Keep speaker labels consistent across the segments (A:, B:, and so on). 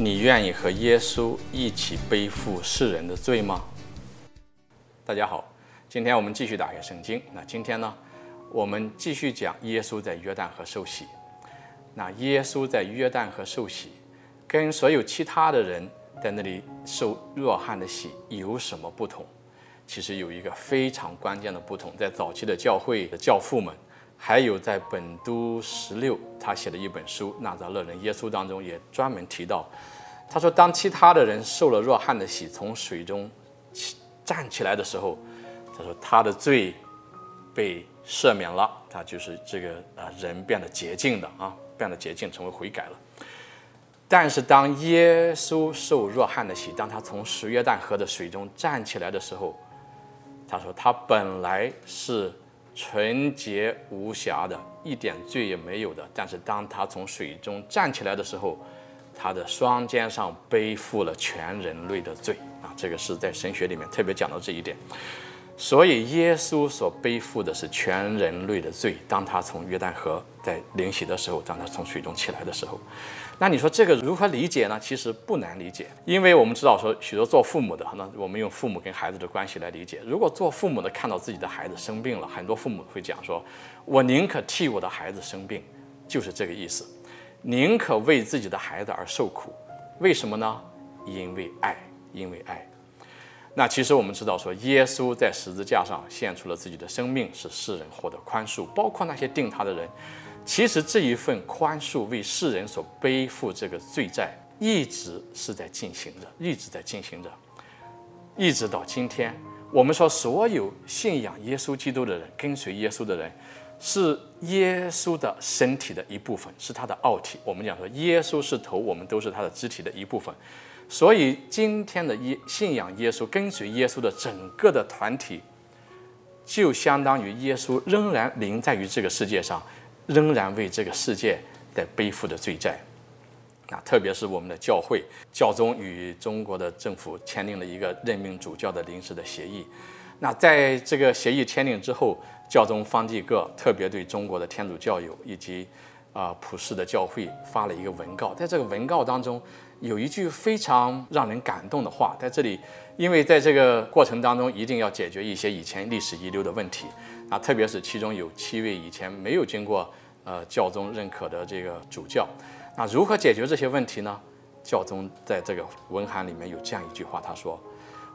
A: 你愿意和耶稣一起背负世人的罪吗？大家好，今天我们继续打开圣经。那今天呢，我们继续讲耶稣在约旦河受洗。那耶稣在约旦河受洗，跟所有其他的人在那里受弱汉的洗有什么不同？其实有一个非常关键的不同，在早期的教会的教父们。还有在本都十六他写的一本书《纳匝勒人耶稣》当中，也专门提到，他说，当其他的人受了若翰的洗，从水中起站起来的时候，他说他的罪被赦免了，他就是这个啊人变得洁净的啊，变得洁净，成为悔改了。但是当耶稣受若翰的洗，当他从十约旦河的水中站起来的时候，他说他本来是。纯洁无瑕的，一点罪也没有的。但是当他从水中站起来的时候，他的双肩上背负了全人类的罪啊！这个是在神学里面特别讲到这一点。所以耶稣所背负的是全人类的罪。当他从约旦河在临洗的时候，当他从水中起来的时候。那你说这个如何理解呢？其实不难理解，因为我们知道说许多做父母的，那我们用父母跟孩子的关系来理解。如果做父母的看到自己的孩子生病了，很多父母会讲说：“我宁可替我的孩子生病，就是这个意思，宁可为自己的孩子而受苦。为什么呢？因为爱，因为爱。那其实我们知道说，耶稣在十字架上献出了自己的生命，使世人获得宽恕，包括那些定他的人。”其实这一份宽恕为世人所背负这个罪债，一直是在进行着，一直在进行着，一直到今天。我们说，所有信仰耶稣基督的人，跟随耶稣的人，是耶稣的身体的一部分，是他的奥体。我们讲说，耶稣是头，我们都是他的肢体的一部分。所以，今天的耶信仰耶稣、跟随耶稣的整个的团体，就相当于耶稣仍然临在于这个世界上。仍然为这个世界在背负着罪债，那，特别是我们的教会教宗与中国的政府签订了一个任命主教的临时的协议。那在这个协议签订之后，教宗方济各特别对中国的天主教友以及啊普世的教会发了一个文告。在这个文告当中，有一句非常让人感动的话，在这里，因为在这个过程当中一定要解决一些以前历史遗留的问题。啊，特别是其中有七位以前没有经过呃教宗认可的这个主教，那如何解决这些问题呢？教宗在这个文函里面有这样一句话，他说：“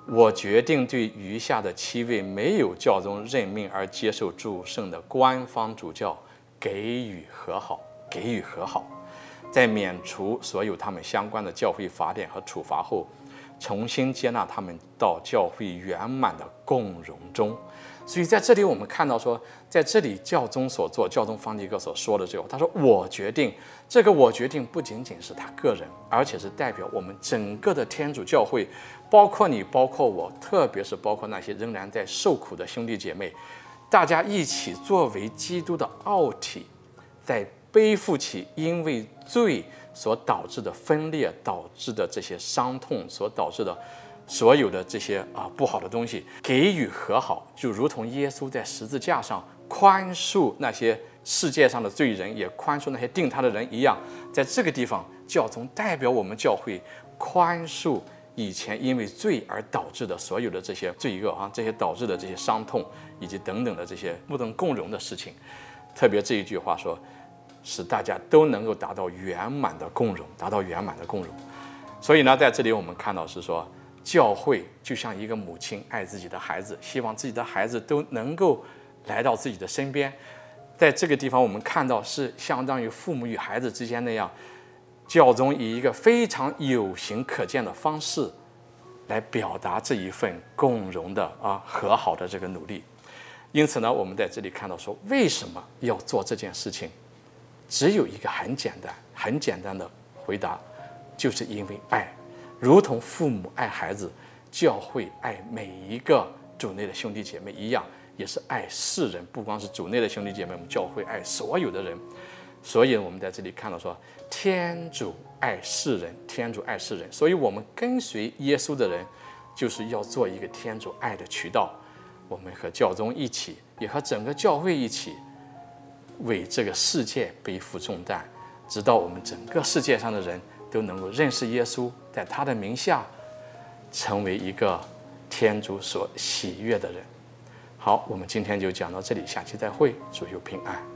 A: 我决定对余下的七位没有教宗任命而接受祝圣的官方主教给予和好，给予和好，在免除所有他们相关的教会法典和处罚后，重新接纳他们到教会圆满的共荣中。”所以在这里，我们看到说，在这里教宗所做，教宗方济各所说的这个，他说：“我决定，这个我决定不仅仅是他个人，而且是代表我们整个的天主教会，包括你，包括我，特别是包括那些仍然在受苦的兄弟姐妹，大家一起作为基督的奥体，在背负起因为罪所导致的分裂、导致的这些伤痛所导致的。”所有的这些啊不好的东西给予和好，就如同耶稣在十字架上宽恕那些世界上的罪人，也宽恕那些定他的人一样。在这个地方，教宗代表我们教会宽恕以前因为罪而导致的所有的这些罪恶啊，这些导致的这些伤痛以及等等的这些不能共荣的事情。特别这一句话说，使大家都能够达到圆满的共荣，达到圆满的共荣。所以呢，在这里我们看到是说。教会就像一个母亲爱自己的孩子，希望自己的孩子都能够来到自己的身边。在这个地方，我们看到是相当于父母与孩子之间那样，教宗以一个非常有形可见的方式来表达这一份共融的啊和好的这个努力。因此呢，我们在这里看到说，为什么要做这件事情？只有一个很简单、很简单的回答，就是因为爱。如同父母爱孩子，教会爱每一个主内的兄弟姐妹一样，也是爱世人。不光是主内的兄弟姐妹，我们教会爱所有的人。所以，我们在这里看到说，天主爱世人，天主爱世人。所以，我们跟随耶稣的人，就是要做一个天主爱的渠道。我们和教宗一起，也和整个教会一起，为这个世界背负重担，直到我们整个世界上的人。都能够认识耶稣，在他的名下成为一个天主所喜悦的人。好，我们今天就讲到这里，下期再会，祝有平安。